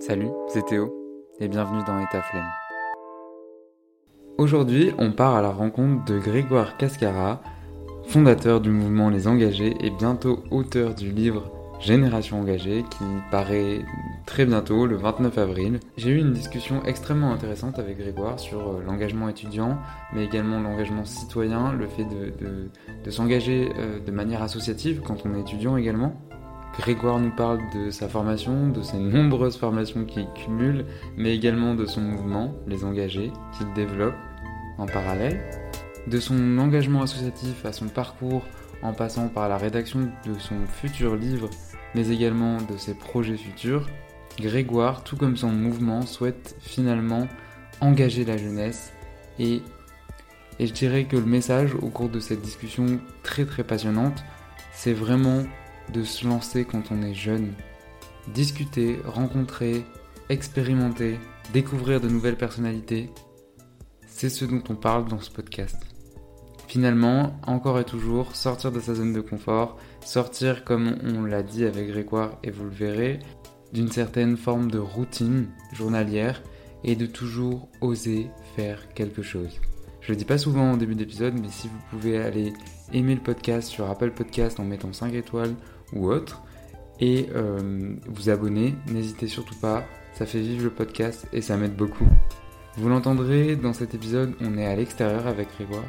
Salut, c'est Théo et bienvenue dans État Flemme. Aujourd'hui, on part à la rencontre de Grégoire Cascara, fondateur du mouvement Les Engagés et bientôt auteur du livre Génération Engagée qui paraît très bientôt, le 29 avril. J'ai eu une discussion extrêmement intéressante avec Grégoire sur euh, l'engagement étudiant, mais également l'engagement citoyen, le fait de, s'engager euh, de manière associative quand on est étudiant également. Grégoire nous parle de sa formation, de ses nombreuses formations qu'il cumule, mais également de son mouvement, Les Engagés, qu'il développe en parallèle, de son engagement associatif à son parcours en passant par la rédaction de son futur livre, mais également de ses projets futurs, Grégoire, tout comme son mouvement, souhaite finalement engager la jeunesse et, et je dirais que le message au cours de cette discussion très très passionnante, c'est vraiment de se lancer quand on est jeune. Discuter, rencontrer, expérimenter, découvrir de nouvelles personnalités, c'est ce dont on parle dans ce podcast. Finalement, encore et toujours, sortir de sa zone de confort, sortir comme on l'a dit avec Grégoire et vous le verrez, d'une certaine forme de routine journalière et de toujours oser faire quelque chose. Je le dis pas souvent au début d'épisode, mais si vous pouvez aller aimer le podcast sur Apple Podcast en mettant 5 étoiles ou autre et euh, vous abonner, n'hésitez surtout pas, ça fait vivre le podcast et ça m'aide beaucoup. Vous l'entendrez dans cet épisode, on est à l'extérieur avec Grégoire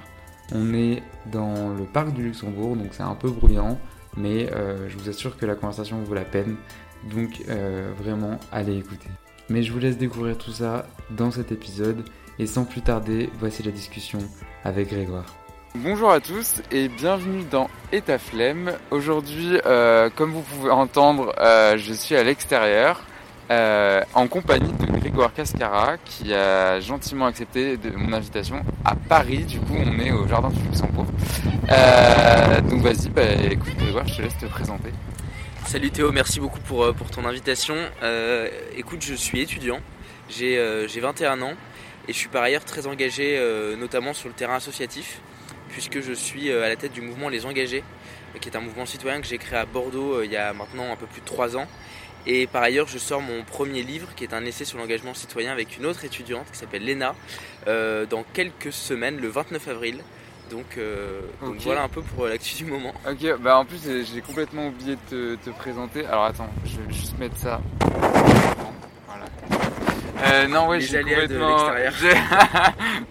on est dans le parc du Luxembourg, donc c'est un peu bruyant, mais euh, je vous assure que la conversation vaut la peine. Donc euh, vraiment, allez écouter. Mais je vous laisse découvrir tout ça dans cet épisode. Et sans plus tarder, voici la discussion avec Grégoire. Bonjour à tous et bienvenue dans Flemme. Aujourd'hui, euh, comme vous pouvez entendre, je suis à l'extérieur en compagnie de Grégoire Cascara qui a gentiment accepté mon invitation à Paris. Du coup, on est au Jardin du Luxembourg. Euh, donc vas-y, bah, écoute Grégoire, je te laisse te présenter. Salut Théo, merci beaucoup pour, euh, ton invitation. Euh, écoute, je suis étudiant, j'ai 21 ans et je suis par ailleurs très engagé notamment sur le terrain associatif puisque je suis à la tête du mouvement Les Engagés qui est un mouvement citoyen que j'ai créé à Bordeaux il y a maintenant un peu plus de 3 ans et par ailleurs, je sors mon premier livre qui est un essai sur l'engagement citoyen avec une autre étudiante qui s'appelle Léna euh, dans quelques semaines, le 29 avril. Donc, euh, voilà un peu pour l'actu du moment. Ok, bah en plus j'ai complètement oublié de te, présenter. Alors attends, je vais juste mettre ça. Euh, non, ouais, j'ai complètement.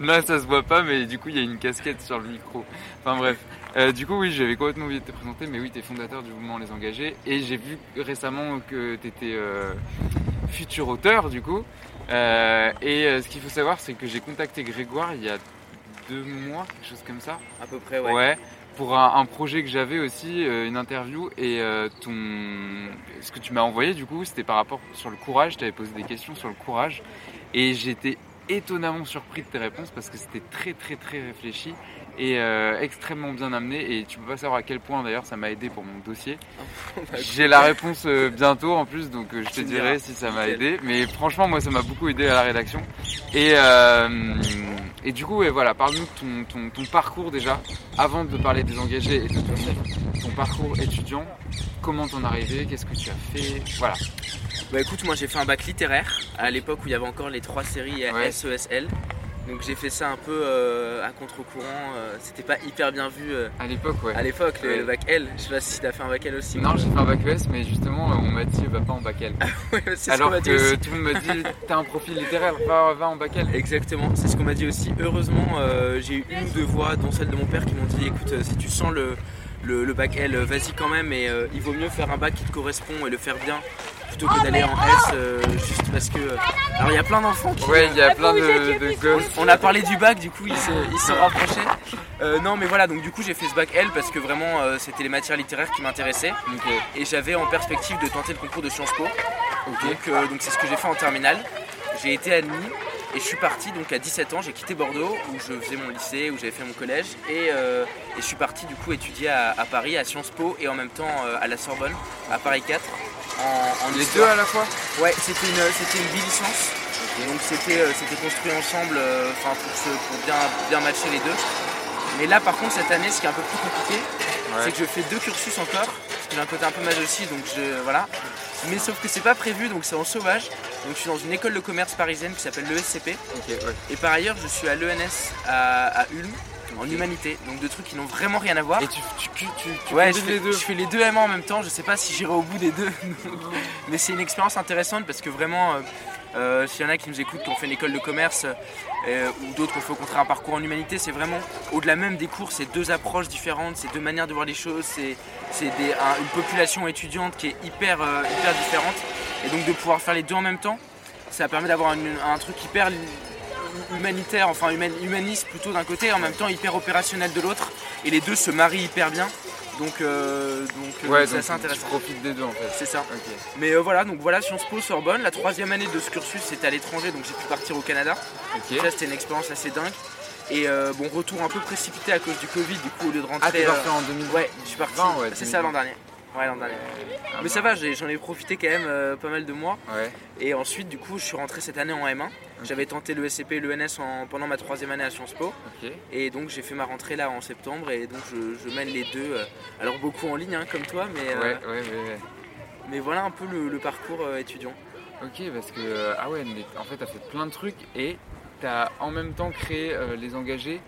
Là, ça se voit pas, mais du coup, il y a une casquette sur le micro. Enfin bref. Euh, du coup, oui, j'avais complètement oublié de te présenter, mais oui, tu es fondateur du mouvement Les Engagés. Et j'ai vu récemment que tu étais euh, futur auteur, du coup. Euh, et ce qu'il faut savoir, c'est que j'ai contacté Grégoire il y a deux mois, quelque chose comme ça. À peu près, ouais. Ouais. Pour un, projet que j'avais aussi, une interview, et ton, ce que tu m'as envoyé du coup, c'était par rapport sur le courage. Tu avais posé des questions sur le courage, et j'étais étonnamment surpris de tes réponses parce que c'était très très très réfléchi et euh, extrêmement bien amené et tu peux pas savoir à quel point d'ailleurs ça m'a aidé pour mon dossier. J'ai la réponse euh, bientôt en plus donc euh, je te dirai si ça m'a aidé. Mais franchement moi ça m'a beaucoup aidé à la rédaction. Et, et du coup voilà parle-nous de ton, ton, parcours déjà avant de parler des engagés et de ton, ton parcours étudiant comment t'en es arrivé qu'est-ce que tu as fait voilà. Bah écoute moi j'ai fait un bac littéraire à l'époque où il y avait encore les trois séries SESL donc j'ai fait ça un peu euh, à contre-courant. Euh, c'était pas hyper bien vu. Euh, à l'époque, ouais. À l'époque, le, bac L. Je sais pas si t'as fait un bac L aussi. Non, j'ai fait un bac ES, mais justement, on m'a dit va pas en bac L. Alors que tout le monde m'a dit t'as un profil littéraire, va, va, en bac L. Exactement, c'est ce qu'on m'a dit aussi. Heureusement, j'ai eu une ou deux voix, dont celle de mon père, qui m'ont dit écoute, si tu sens le, le, bac L, vas-y quand même. Et il vaut mieux faire un bac qui te correspond et le faire bien plutôt que d'aller en S euh, juste parce que. Euh, alors il y a plein d'enfants qui. Ouais, il y a plein de, gosses. On a parlé du bac, du coup ils se, ils se rapprochaient. Euh, non, mais voilà, donc du coup j'ai fait ce bac L parce que vraiment c'était les matières littéraires qui m'intéressaient. Et j'avais en perspective de tenter le concours de Sciences Po. Donc c'est ce que j'ai fait en terminale. J'ai été admis et je suis parti donc à 17 ans, j'ai quitté Bordeaux où je faisais mon lycée, où j'avais fait mon collège et, je suis parti du coup étudier à, à, Paris à Sciences Po et en même temps à la Sorbonne à Paris 4 en, Les deux à la fois Ouais, c'était une, c'était une bilicence. Donc c'était, euh, c'était construit ensemble euh, pour, pour, bien, bien matcher les deux. Mais là par contre cette année ce qui est un peu plus compliqué, c'est que je fais deux cursus encore. Parce que j'ai un côté un peu mal aussi donc je. Voilà. Mais sauf que c'est pas prévu donc c'est en sauvage. Donc je suis dans une école de commerce parisienne qui s'appelle l'ESCP. Ouais. Et par ailleurs, je suis à l'ENS à, à Ulm, en humanité. Donc deux trucs qui n'ont vraiment rien à voir. Et tu, tu, tu, tu, tu Ouais, je fais, les deux. je fais les deux MA en même temps. Je sais pas si j'irai au bout des deux. Mais c'est une expérience intéressante parce que vraiment, euh, euh, s'il y en a qui nous écoutent, qui ont fait une école de commerce euh, ou d'autres qui ont fait au contraire un parcours en humanité, c'est vraiment au-delà même des cours, c'est deux approches différentes, c'est deux manières de voir les choses, c'est un- une population étudiante qui est hyper, hyper différente. Et donc de pouvoir faire les deux en même temps, ça permet d'avoir un truc hyper humanitaire, enfin human- humaniste plutôt d'un côté, et en même temps hyper opérationnel de l'autre. Et les deux se marient hyper bien. Donc, euh, donc euh, Ouais, c'est donc assez tu intéressant. profites des deux en fait. C'est ça. Mais euh, voilà, donc voilà Sciences Po Sorbonne. La troisième année de ce cursus, c'était à l'étranger, donc j'ai pu partir au Canada. Ok. Ça, c'était une expérience assez dingue. Et euh, bon, retour un peu précipité à cause du Covid, du coup, au lieu de Ah, rentrer. t'es euh, parti en 2020 Ouais, je suis parti. 20, ouais, c'est ça l'an dernier. Ouais, l'an dernier. Ah, Mais ça va, j'ai- j'en ai profité quand même pas mal de mois. Ouais. Et ensuite, du coup, je suis rentré cette année en M1. J'avais tenté le SCP et l'ENS en- pendant ma troisième année à Sciences Po. Et donc, j'ai fait ma rentrée là en septembre. Et donc, je, je mène les deux. euh, alors, beaucoup en ligne, hein, comme toi, mais, euh, Ouais, ouais, ouais, mais voilà un peu le, le parcours euh, étudiant. Ok, parce que, ah ouais, mais en fait, t'as fait plein de trucs et t'as en même temps créé les engagés.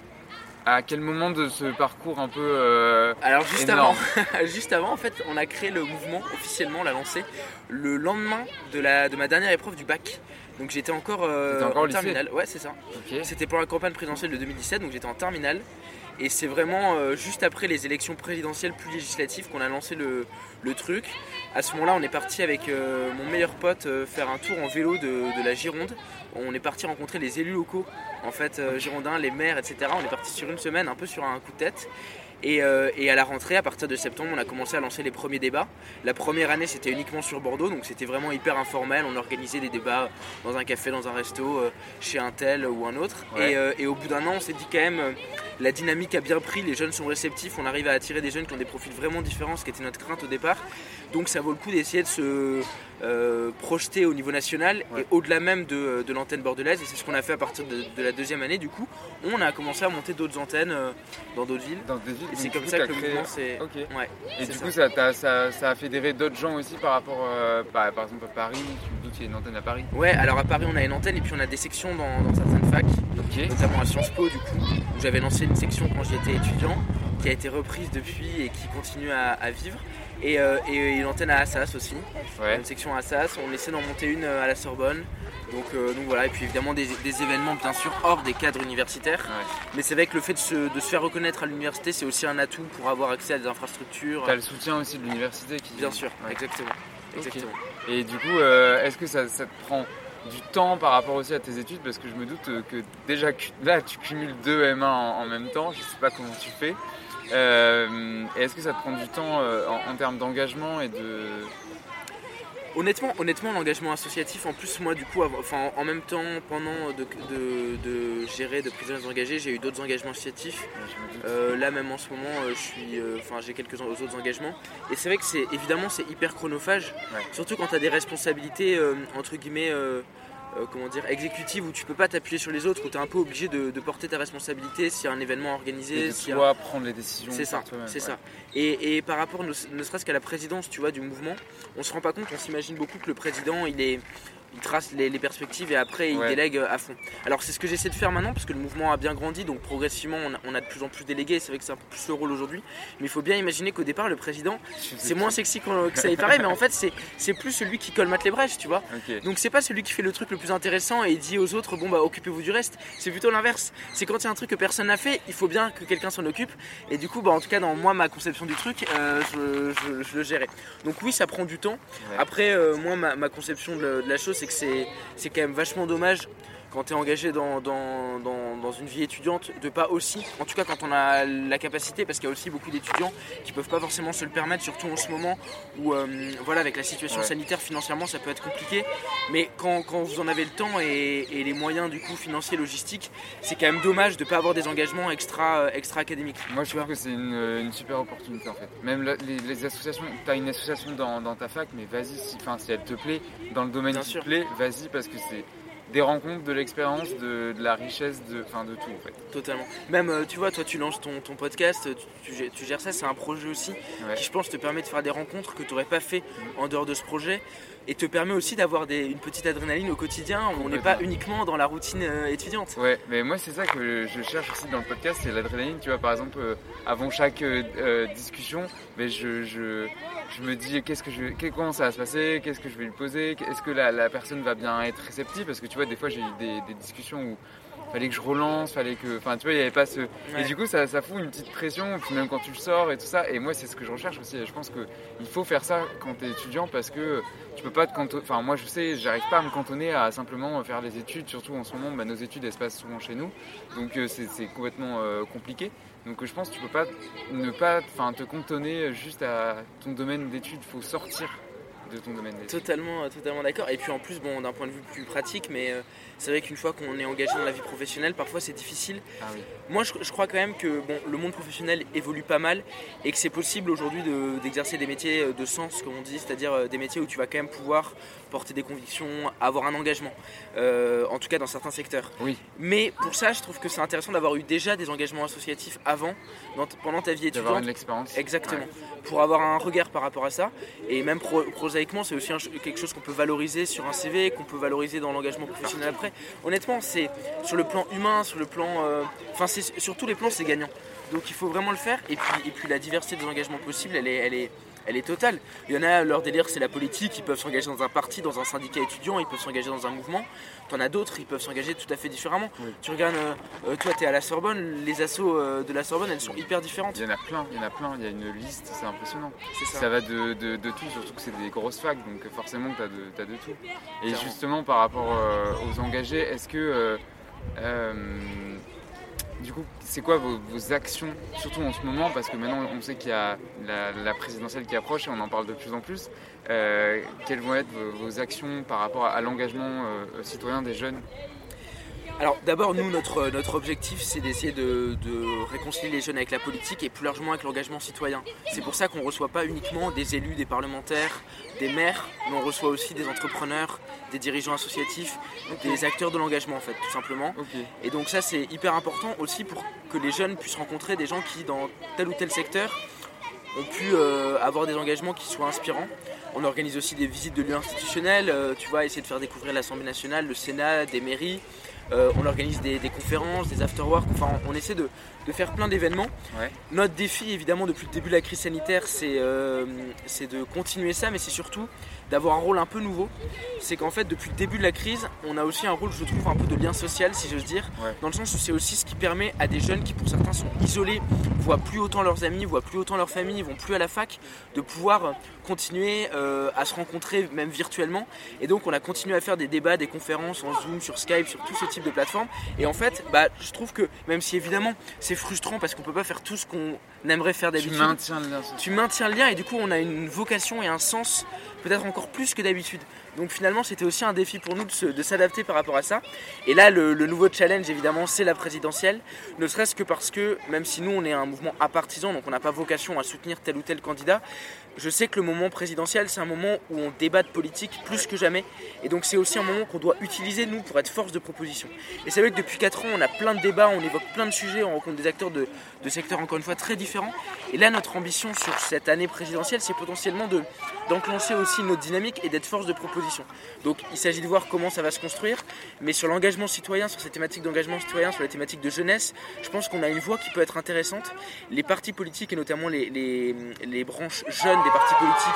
À quel moment de ce parcours un peu. euh, Alors, juste Énorme. avant, juste avant, en fait, on a créé le mouvement officiellement, on l'a lancé le lendemain de, la, de ma dernière épreuve du bac. Donc, j'étais encore, euh, encore en terminale. Ouais, c'est ça. C'était pour la campagne présidentielle de 2017, donc j'étais en terminale. Et c'est vraiment euh, juste après les élections présidentielles plus législatives qu'on a lancé le, le truc. À ce moment-là, on est parti avec euh, mon meilleur pote euh, faire un tour en vélo de, de la Gironde. On est parti rencontrer les élus locaux, en fait, girondins, les maires, etc. On est parti sur une semaine, un peu sur un coup de tête. Et, et à la rentrée, à partir de septembre, on a commencé à lancer les premiers débats. La première année, c'était uniquement sur Bordeaux, donc c'était vraiment hyper informel. On organisait des débats dans un café, dans un resto, chez un tel ou un autre. Ouais. Et, et au bout d'un an, on s'est dit quand même, la dynamique a bien pris, les jeunes sont réceptifs, on arrive à attirer des jeunes qui ont des profils vraiment différents, ce qui était notre crainte au départ. Donc ça vaut le coup d'essayer de se euh, projeter au niveau national Ouais. et au-delà même de, de l'antenne bordelaise. Et c'est ce qu'on a fait à partir de, de la deuxième année. Du coup, on a commencé à monter d'autres antennes euh, dans d'autres villes. Dans villes. Et c'est comme ça que le mouvement s'est. Ouais, Et du ça. coup, ça, t'a- ça, ça a fédéré d'autres gens aussi par rapport, euh, par, par exemple à Paris. Tu me dis qu'il y a une antenne à Paris. Ouais, alors à Paris, on a une antenne et puis on a des sections dans, dans certaines facs. Notamment à Sciences Po du coup, où j'avais lancé une section quand j'étais étudiant, qui a été reprise depuis et qui continue à, à vivre. Et, euh, et une antenne à Assas aussi, Ouais. une section à Assas, on essaie d'en monter une euh, à la Sorbonne. Donc, euh, donc voilà, et puis évidemment des, des événements bien sûr hors des cadres universitaires. Ouais. Mais c'est vrai que le fait de se, de se faire reconnaître à l'université, c'est aussi un atout pour avoir accès à des infrastructures. T'as le soutien aussi de l'université qui. Bien sûr, Ouais. exactement. exactement. Et du coup, euh, est-ce que ça, ça te prend du temps par rapport aussi à tes études Parce que je me doute euh, que déjà là, tu cumules deux M1 en, en même temps. Je sais pas comment tu fais. Euh, est-ce que ça te prend du temps euh, en, en termes d'engagement et de. Honnêtement, honnêtement, l'engagement associatif, en plus moi du coup, enfin, en même temps, pendant de, de- de gérer de prisonniers engagés, j'ai eu d'autres engagements associatifs. Euh, là même en ce moment, je suis, enfin j'ai quelques autres engagements. Et c'est vrai que c'est évidemment c'est hyper chronophage, Ouais. surtout quand tu as des responsabilités entre guillemets. Euh, comment dire, exécutives où tu peux pas t'appuyer sur les autres, où tu es un peu obligé de, de porter ta responsabilité s'il y a un événement Et organisé, y a- toi prendre les décisions. c'est ça, c'est ouais. ça. Et, et par rapport ne, ne serait-ce qu'à la présidence, tu vois, du mouvement, on se rend pas compte, on s'imagine beaucoup que le président, il est, il trace les, les perspectives et après il Ouais. délègue à fond. Alors c'est ce que j'essaie de faire maintenant parce que le mouvement a bien grandi, donc progressivement on a, on a de plus en plus délégués. C'est vrai que c'est un peu plus le rôle aujourd'hui, mais il faut bien imaginer qu'au départ le président, c'est moins sexy que ça y paraît, mais en fait c'est plus celui qui colmate les brèches, tu vois. Donc c'est pas celui qui fait le truc le plus intéressant et dit aux autres bon bah occupez-vous du reste. C'est plutôt l'inverse. C'est quand il y a un truc que personne n'a fait, il faut bien que quelqu'un s'en occupe. Et du coup bah en tout cas dans moi ma conception du truc, euh, je, je- je le gérais. Donc oui ça prend du temps. Ouais. Après euh, moi ma, ma conception de, de la chose c'est que c'est quand même vachement dommage quand tu es engagé dans, dans, dans- dans une vie étudiante, de pas aussi, en tout cas quand on a la capacité, parce qu'il y a aussi beaucoup d'étudiants qui peuvent pas forcément se le permettre, surtout en ce moment où, euh, voilà, avec la situation Ouais. sanitaire, financièrement, ça peut être compliqué. Mais quand, quand vous en avez le temps et, et les moyens du coup financiers, logistiques, c'est quand même dommage de pas avoir des engagements extra, euh, extra académiques. Moi, je trouve que c'est une, une super opportunité en fait. Même la- les, les associations, tu as une association dans, ta fac, mais vas-y, si, si elle te plaît, dans le domaine Bien qui te plaît, vas-y parce que c'est des rencontres, de l'expérience, de, la richesse, de, de tout en fait. Totalement. Même, euh, tu vois, toi tu lances ton, ton podcast, tu, tu, gères ça, c'est un projet aussi qui, je pense, te permet de faire des rencontres que tu n'aurais pas fait mm. en dehors de ce projet et te permet aussi d'avoir une petite adrénaline au quotidien on n'est pas uniquement dans la routine euh, étudiante. Ouais, mais moi c'est ça que je cherche aussi dans le podcast, c'est l'adrénaline. Tu vois, par exemple, euh, avant chaque discussion, mais je, je, je, me dis qu'est-ce que je, comment ça va se passer, qu'est-ce que je vais lui poser, est-ce que la, la, personne va bien être réceptive, parce que tu vois, des fois j'ai eu des, discussions où fallait que je relance, fallait que. Enfin, tu vois, il n'y avait pas ce. Et du coup, ça, ça, fout une petite pression, puis même quand tu le sors et tout ça. Et moi, c'est ce que je recherche aussi. Je pense qu'il faut faire ça quand tu es étudiant parce que tu peux pas te cantonner. Enfin, moi, je sais, j'arrive pas à me cantonner à simplement faire les études. Surtout en ce moment, bah, nos études, elles se passent souvent chez nous. Donc, euh, c'est complètement euh, compliqué. Donc, je pense que tu peux pas ne pas te cantonner juste à ton domaine d'études. Il faut sortir de ton domaine d'études. Totalement, totalement d'accord. Et puis en plus, bon, d'un point de vue plus pratique, mais euh, c'est vrai qu'une fois qu'on est engagé dans la vie professionnelle, parfois c'est difficile. Ah Moi, je, crois quand même que bon, le monde professionnel évolue pas mal et que c'est possible aujourd'hui d'exercer des métiers euh, de sens, comme on dit, c'est-à-dire euh, des métiers où tu vas quand même pouvoir porter des convictions, avoir un engagement, euh, en tout cas dans certains secteurs. Oui. Mais pour ça, je trouve que c'est intéressant d'avoir eu déjà des engagements associatifs avant, pendant ta vie étudiante. D'avoir une expérience. Exactement. Pour avoir un regard par rapport à ça. Et même prosaïquement, c'est aussi quelque chose qu'on peut valoriser sur un CV, qu'on peut valoriser dans l'engagement professionnel après honnêtement, c'est sur le plan humain, sur le plan. Euh, enfin, sur tous les plans, c'est gagnant. Donc il faut vraiment le faire. Et puis, et puis la diversité des engagements possibles, elle est, elle est, elle est totale. Il y en a, leur délire, c'est la politique. Ils peuvent s'engager dans un parti, dans un syndicat étudiant, ils peuvent s'engager dans un mouvement. T'en as d'autres, ils peuvent s'engager tout à fait différemment. Tu regardes, euh, euh, toi, tu es à la Sorbonne, les assos de la Sorbonne, elles sont hyper différentes. Il y en a plein, il y en a plein. Il y a une liste, c'est impressionnant. Ça. ça. va de, de, tout, surtout que c'est des grosses facs, donc forcément, tu as, as, de tout. Et justement, par rapport aux engagés, est-ce que du coup, c'est quoi vos, actions, surtout en ce moment, parce que maintenant on sait qu'il y a la, présidentielle qui approche et on en parle de plus en plus. Euh, quelles vont être vos, actions par rapport à, l'engagement euh, citoyen des jeunes? Alors d'abord, nous, notre, notre objectif, c'est d'essayer de, réconcilier les jeunes avec la politique et plus largement avec l'engagement citoyen. C'est pour ça qu'on ne reçoit pas uniquement des élus, des parlementaires, des maires, mais on reçoit aussi des entrepreneurs, des dirigeants associatifs, des acteurs de l'engagement en fait, tout simplement. Et donc ça, c'est hyper important aussi pour que les jeunes puissent rencontrer des gens qui, dans tel ou tel secteur, ont pu euh, avoir des engagements qui soient inspirants. On organise aussi des visites de lieux institutionnels, euh, tu vois, essayer de faire découvrir l'Assemblée nationale, le Sénat, des mairies. Euh, on organise des, conférences, des afterworks, enfin on, essaie de, faire plein d'événements. Notre défi évidemment depuis le début de la crise sanitaire c'est de continuer ça mais c'est surtout d'avoir un rôle un peu nouveau. C'est qu'en fait, depuis le début de la crise, on a aussi un rôle, je trouve, un peu de lien social, si j'ose dire, dans le sens où c'est aussi ce qui permet à des jeunes qui, pour certains, sont isolés, voient plus autant leurs amis, voient plus autant leur famille, vont plus à la fac, de pouvoir continuer euh, à se rencontrer, même virtuellement. Et donc, on a continué à faire des débats, des conférences en Zoom, sur Skype, sur tout ce type de plateformes. Et en fait, bah, je trouve que, même si évidemment, c'est frustrant parce qu'on peut pas faire tout ce qu'on aimerait faire d'habitude. Tu maintiens le lien. Tu maintiens le lien et du coup, on a une vocation et un sens peut-être encore plus que d'habitude. Donc finalement, c'était aussi un défi pour nous de s'adapter par rapport à ça. Et là, le, nouveau challenge, évidemment, c'est la présidentielle. Ne serait-ce que parce que, même si nous, on est un mouvement apartisan, donc on n'a pas vocation à soutenir tel ou tel candidat, je sais que le moment présidentiel, c'est un moment où on débat de politique plus que jamais. Et donc c'est aussi un moment qu'on doit utiliser, nous, pour être force de proposition. Et c'est vrai que depuis 4 ans, on a plein de débats, on évoque plein de sujets, on rencontre des acteurs de, secteurs, encore une fois, très différents. Et là, notre ambition sur cette année présidentielle, c'est potentiellement d'enclencher aussi notre dynamique et d'être force de proposition. Donc il s'agit de voir comment ça va se construire. Mais sur l'engagement citoyen, sur ces thématiques d'engagement citoyen, sur les thématiques de jeunesse, je pense qu'on a une voie qui peut être intéressante. Les partis politiques et notamment les, les branches jeunes des partis politiques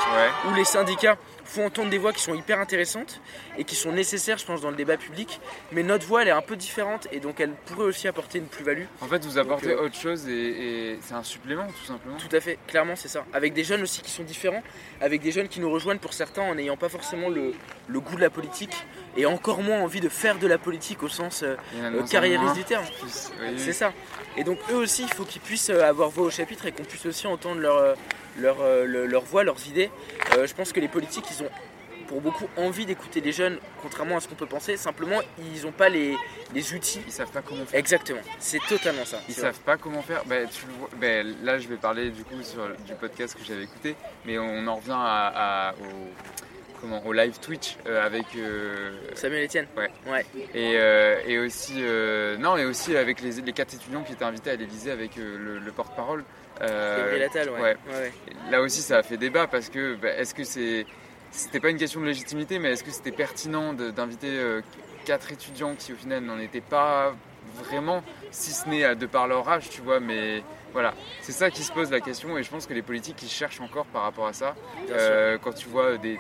ou les syndicats font entendre des voix qui sont hyper intéressantes et qui sont nécessaires, je pense, dans le débat public. Mais notre voix, elle est un peu différente et donc elle pourrait aussi apporter une plus-value. En fait, vous apportez euh, autre chose et, c'est un supplément, tout simplement. Tout à fait, clairement, c'est ça. Avec des jeunes aussi qui sont différents, avec des jeunes qui nous rejoignent pour certains en n'ayant pas forcément le, goût de la politique et encore moins envie de faire de la politique au sens euh, euh, carriériste du terme. C'est ça. Et donc eux aussi, il faut qu'ils puissent avoir voix au chapitre et qu'on puisse aussi entendre leur leur, euh, leur voix, leurs idées. Euh, je pense que les politiques, ils ont pour beaucoup envie d'écouter les jeunes, contrairement à ce qu'on peut penser. Simplement, ils n'ont pas les, les, outils. Ils savent pas comment faire. Exactement, c'est totalement ça. Ils savent pas comment faire. Bah, tu bah, là, je vais parler du coup sur, du podcast que j'avais écouté, mais on en revient à, au comment, au live Twitch avec Samuel Etienne. Ouais. ouais. Et, et aussi, non, et aussi avec les, les, quatre étudiants qui étaient invités à l'Elysée avec le, porte-parole. Euh, ouais. Là aussi, ça a fait débat parce que bah, est-ce que c'est c'était pas une question de légitimité, mais est-ce que c'était pertinent d'inviter quatre étudiants qui au final n'en étaient pas vraiment, si ce n'est de par leur âge, tu vois, mais voilà, c'est ça qui se pose la question et je pense que les politiques ils cherchent encore par rapport à ça. Euh, quand tu vois des,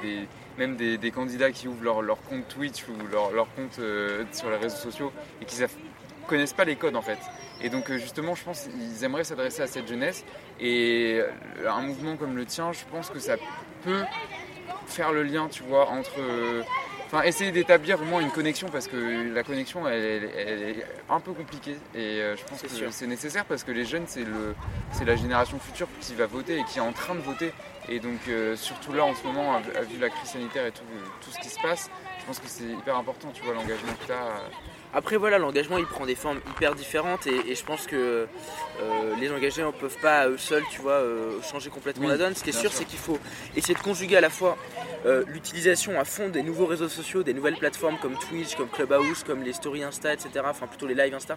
même des, candidats qui ouvrent leur, leur compte Twitch ou leur, leur compte euh, sur les réseaux sociaux et qui ne connaissent pas les codes en fait. Et donc euh, justement, je pense qu'ils aimeraient s'adresser à cette jeunesse et un mouvement comme le tien, je pense que ça peut faire le lien, tu vois, entre enfin essayer d'établir au moins une connexion parce que la connexion elle, est un peu compliquée et euh, je pense que c'est nécessaire parce que les jeunes c'est le c'est la génération future qui va voter et qui est en train de voter. Et donc euh, surtout là en ce moment vu la crise sanitaire et tout, tout ce qui se passe je pense que c'est hyper important tu vois l'engagement que tu as après voilà, l'engagement il prend des formes hyper différentes et, je pense que euh, les engagés ne peuvent pas eux seuls, tu vois, euh, changer complètement la donne. Ce qui est sûr, c'est qu'il faut essayer de conjuguer à la fois euh, l'utilisation à fond des nouveaux réseaux sociaux, des nouvelles plateformes comme Twitch, comme Clubhouse, comme les stories Insta, etc. Enfin plutôt les lives Insta,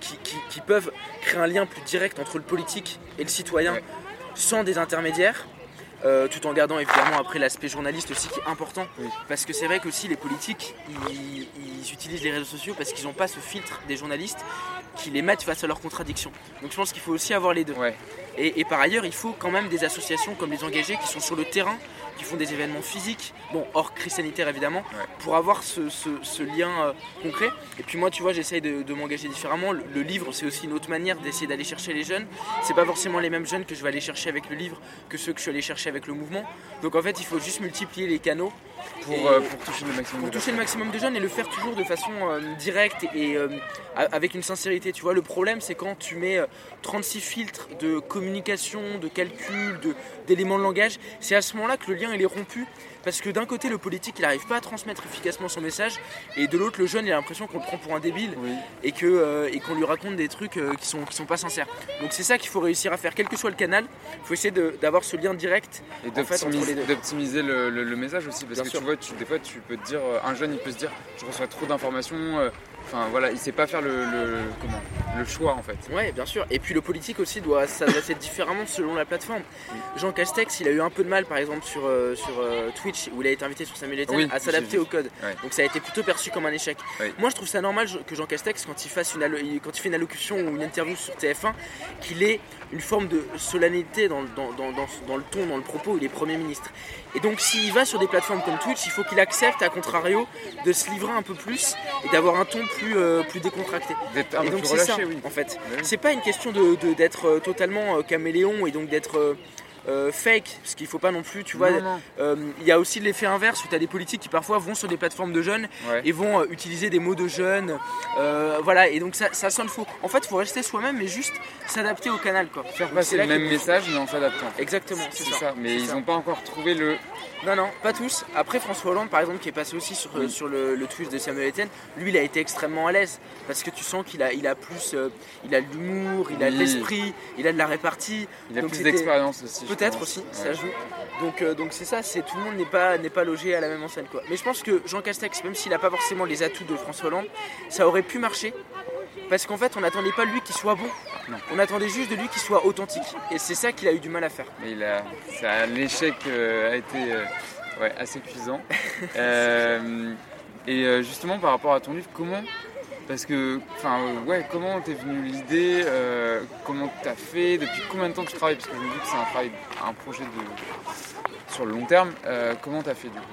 qui, peuvent créer un lien plus direct entre le politique et le citoyen sans des intermédiaires. Euh, tout en gardant évidemment après l'aspect journaliste aussi qui est important. Parce que c'est vrai qu'aussi les politiques, ils, utilisent les réseaux sociaux parce qu'ils n'ont pas ce filtre des journalistes qui les mettent face à leurs contradictions. Donc je pense qu'il faut aussi avoir les deux. Et, par ailleurs, il faut quand même des associations comme les engagés qui sont sur le terrain, qui font des événements physiques, bon, hors crise sanitaire évidemment, pour avoir ce, lien euh, concret. Et puis moi, tu vois, j'essaye de, m'engager différemment. Le, livre, c'est aussi une autre manière d'essayer d'aller chercher les jeunes. C'est pas forcément les mêmes jeunes que je vais aller chercher avec le livre que ceux que je suis allé chercher avec le mouvement. Donc en fait, il faut juste multiplier les canaux pour, euh, toucher le maximum pour de toucher le maximum de jeunes et le faire toujours de façon euh, directe et avec une sincérité. Tu vois, le problème, c'est quand tu mets 36 filtres de communication, de calcul, d'éléments de, langage, c'est à ce moment-là que le lien il est rompu. Parce que d'un côté, le politique, il n'arrive pas à transmettre efficacement son message, et de l'autre, le jeune, il a l'impression qu'on le prend pour un débile et que euh, et qu'on lui raconte des trucs euh, qui sont qui sont pas sincères. Donc c'est ça qu'il faut réussir à faire, quel que soit le canal. Il faut essayer d'avoir ce lien direct. Et d'optimiser le, message aussi, parce que tu vois, des fois, tu peux te dire, euh, un jeune, il peut se dire, je reçois trop d'informations Enfin voilà, il sait pas faire le, comment, le choix en fait. Ouais, bien sûr. Et puis le politique aussi doit s'adresser différemment selon la plateforme. Jean Castex, il a eu un peu de mal par exemple sur, euh, sur euh, Twitch où il a été invité sur Samuel Etienne à s'adapter au code. Donc ça a été plutôt perçu comme un échec. Moi je trouve ça normal que Jean Castex quand il, fasse une quand il fait une allocution ou une interview sur TF1, qu'il ait une forme de solennité dans, dans, dans, dans, le ton, dans le propos, il est Premier ministre. Et donc s'il va sur des plateformes comme Twitch, il faut qu'il accepte, à contrario, de se livrer un peu plus et d'avoir un ton plus, euh, plus décontracté. D'être un peu plus relâché, oui. En fait, c'est pas une question d'être de, d'être euh, totalement euh, caméléon et donc d'être euh, fake, parce qu'il faut pas non plus, tu vois. Euh, il y a aussi l'effet inverse où tu as des politiques qui parfois vont sur des plateformes de jeunes et vont euh, utiliser des mots de jeunes. voilà, et donc ça, ça, sonne faux. En fait, il faut rester soi-même, mais juste s'adapter au canal. Quoi. Faire passer le même message, mais en s'adaptant. Exactement, c'est ça. Mais ils n'ont pas encore trouvé le. Non, non, pas tous. Après, François Hollande, par exemple, qui est passé aussi sur, sur le, le Twitch de Samuel Etienne, lui, il a été extrêmement à l'aise parce que tu sens qu'il a, il a plus. il a de l'humour, il a de l'esprit, il a de la répartie. Il a plus d'expérience aussi. Peut-être aussi, ça joue. Donc euh, donc c'est ça, c'est tout le monde n'est pas n'est pas logé à la même enseigne quoi. Mais je pense que Jean Castex, même s'il n'a pas forcément les atouts de François Hollande, ça aurait pu marcher parce qu'en fait on n'attendait pas lui qu'il soit bon. On attendait juste de lui qu'il soit authentique. Et c'est ça qu'il a eu du mal à faire. Mais il a, l'échec euh, a été euh, assez cuisant. et justement par rapport à ton livre, comment parce que, enfin, ouais, comment t'es venu l'idée euh, Comment t'as fait Depuis combien de temps tu travailles? Parce que je me dis que c'est un travail, un projet de, sur le long terme. Euh, comment t'as fait du coup?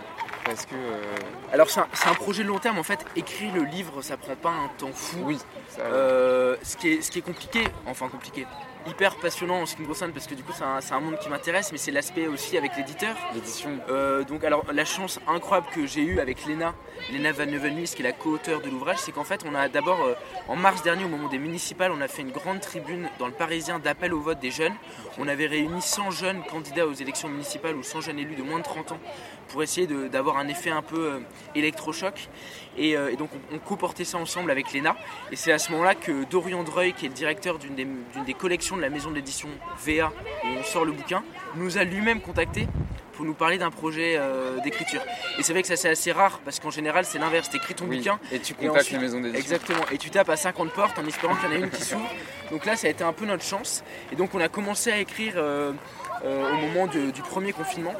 Parce que. Euh, Alors, c'est un, projet de long terme en fait. Écrire le livre, ça prend pas un temps fou. Oui. ce, qui est, ce qui est compliqué, enfin compliqué, hyper passionnant en ce qui me concerne parce que du coup c'est un, monde qui m'intéresse mais c'est l'aspect aussi avec l'éditeur. L'édition. Euh, donc alors la chance incroyable que j'ai eue avec Léna, Léna Van Neuvenhuis qui est la co-auteure de l'ouvrage, c'est qu'en fait on a d'abord euh, en mars dernier au moment des municipales on a fait une grande tribune dans le Parisien d'appel au vote des jeunes. On avait réuni 100 jeunes candidats aux élections municipales ou 100 jeunes élus de moins de 30 ans pour essayer d'avoir un effet un peu euh, électrochoc. Et, donc on, co-portait ça ensemble avec Léna. Et c'est à ce moment-là que Dorian Dreuil, qui est le directeur d'une des, des collections de la maison d'édition VA, où on sort le bouquin, nous a lui-même contacté pour nous parler d'un projet d'écriture. Et c'est vrai que ça c'est assez rare parce qu'en général c'est l'inverse, tu écris ton bouquin et tu contactes les maisons d'édition. Exactement, et tu tapes à 50 portes en espérant qu'il y en a une qui s'ouvre. Donc là ça a été un peu notre chance et donc on a commencé à écrire au moment du premier confinement.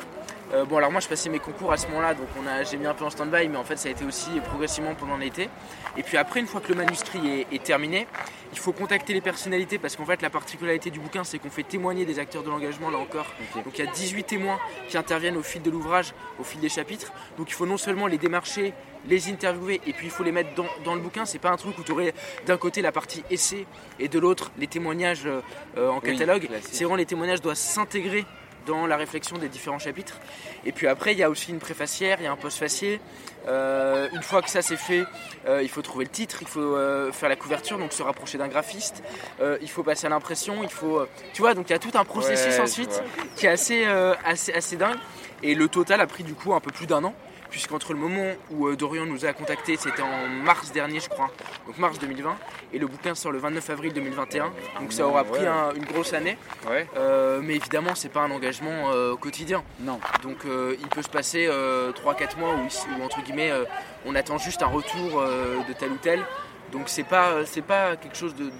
Euh, bon alors moi je passais mes concours à ce moment-là donc on a, j'ai mis un peu en stand-by mais en fait ça a été aussi progressivement pendant l'été. Et puis après une fois que le manuscrit est, terminé, il faut contacter les personnalités parce qu'en fait la particularité du bouquin c'est qu'on fait témoigner des acteurs de l'engagement là encore. Donc il y a 18 témoins qui interviennent au fil de l'ouvrage, au fil des chapitres. Donc il faut non seulement les démarcher, les interviewer et puis il faut les mettre dans, le bouquin. C'est pas un truc où tu aurais d'un côté la partie essai et de l'autre les témoignages euh, en catalogue. c'est vraiment les témoignages doivent s'intégrer dans la réflexion des différents chapitres. Et puis après, il y a aussi une préfacière, il y a un postfacier. Euh, une fois que ça c'est fait, euh, il faut trouver le titre, il faut euh, faire la couverture, donc se rapprocher d'un graphiste, il faut passer à l'impression, il faut. tu vois, donc il y a tout un processus ensuite qui est assez, assez, assez dingue. Et le total a pris du coup un peu plus d'un an puisqu'entre le moment où euh, Dorian nous a contactés, c'était en mars dernier, je crois, donc mars 2020, et le bouquin sort le 29 avril 2021, donc ça aura pris une grosse année. Euh, mais évidemment, c'est pas un engagement euh, quotidien. Non. Donc il peut se passer 3-4 mois où, entre guillemets, on attend juste un retour de tel ou tel. Donc c'est pas, c'est pas quelque chose de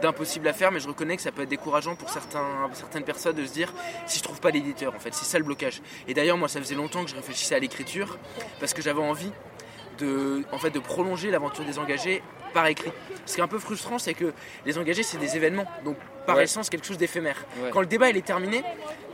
d'impossible à faire, mais je reconnais que ça peut être décourageant pour certaines personnes de se dire si je trouve pas l'éditeur, en fait, c'est ça le blocage. Et d'ailleurs, moi, ça faisait longtemps que je réfléchissais à l'écriture parce que j'avais envie de, en fait, de prolonger l'aventure des engagés par écrit. Ce qui est un peu frustrant, c'est que les engagés, c'est des événements. Donc par essence quelque chose d'éphémère. Quand le débat il est terminé,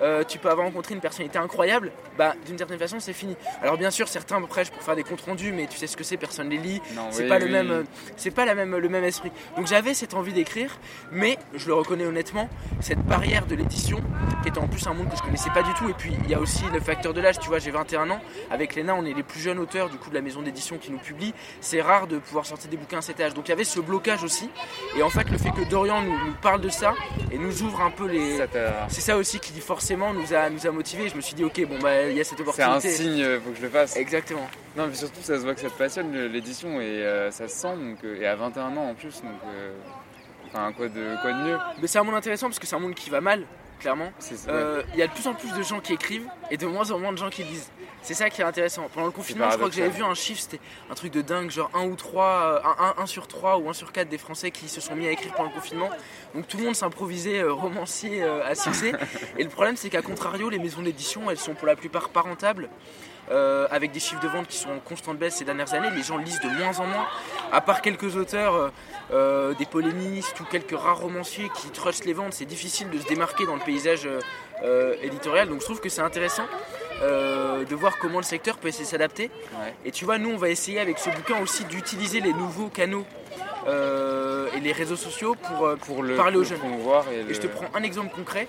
euh, tu peux avoir rencontré une personnalité incroyable, bah d'une certaine façon c'est fini. Alors bien sûr certains prêchent pour faire des comptes rendus, mais tu sais ce que c'est, personne les lit. C'est pas le même, euh, c'est pas la même le même esprit. Donc j'avais cette envie d'écrire, mais je le reconnais honnêtement, cette barrière de l'édition, qui était en plus un monde que je connaissais pas du tout. Et puis il y a aussi le facteur de l'âge. Tu vois, j'ai 21 ans. Avec Léna, on est les plus jeunes auteurs du coup de la maison d'édition qui nous publie. C'est rare de pouvoir sortir des bouquins à cet âge. Donc il y avait ce blocage aussi. Et en fait, le fait que Dorian nous parle de ça, et nous ouvre un peu les. C'est ça aussi qui forcément nous a, nous a motivés. Je me suis dit, ok, bon, bah, il y a cette opportunité. C'est un signe, euh, faut que je le fasse. Exactement. Non, mais surtout, ça se voit que ça te passionne l'édition et euh, ça se sent, donc, euh, et à 21 ans en plus, donc. Enfin, quoi de, quoi de mieux Mais c'est un monde intéressant parce que c'est un monde qui va mal, clairement. Il y a de plus en plus de gens qui écrivent et de moins en moins de gens qui lisent. C'est ça qui est intéressant. Pendant le confinement, je crois que j'avais vu un chiffre, c'était un truc de dingue, genre 1 ou 3, 1, 1, sur 3 ou 1 sur 4 des Français qui se sont mis à écrire pendant le confinement. Donc tout le monde s'improvisait euh, romancier euh, à succès. Et le problème, c'est qu'à contrario, les maisons d'édition, elles sont pour la plupart pas rentables. Euh, avec des chiffres de vente qui sont en constante baisse ces dernières années. Les gens lisent de moins en moins, à part quelques auteurs, des polémistes ou quelques rares romanciers qui trustent les ventes. C'est difficile de se démarquer dans le paysage éditorial. Donc je trouve que c'est intéressant euh, de voir comment le secteur peut essayer de s'adapter. Et tu vois, nous, on va essayer avec ce bouquin aussi d'utiliser les nouveaux canaux euh, et les réseaux sociaux pour, euh, pour le, parler aux jeunes. Et, je te prends un exemple concret.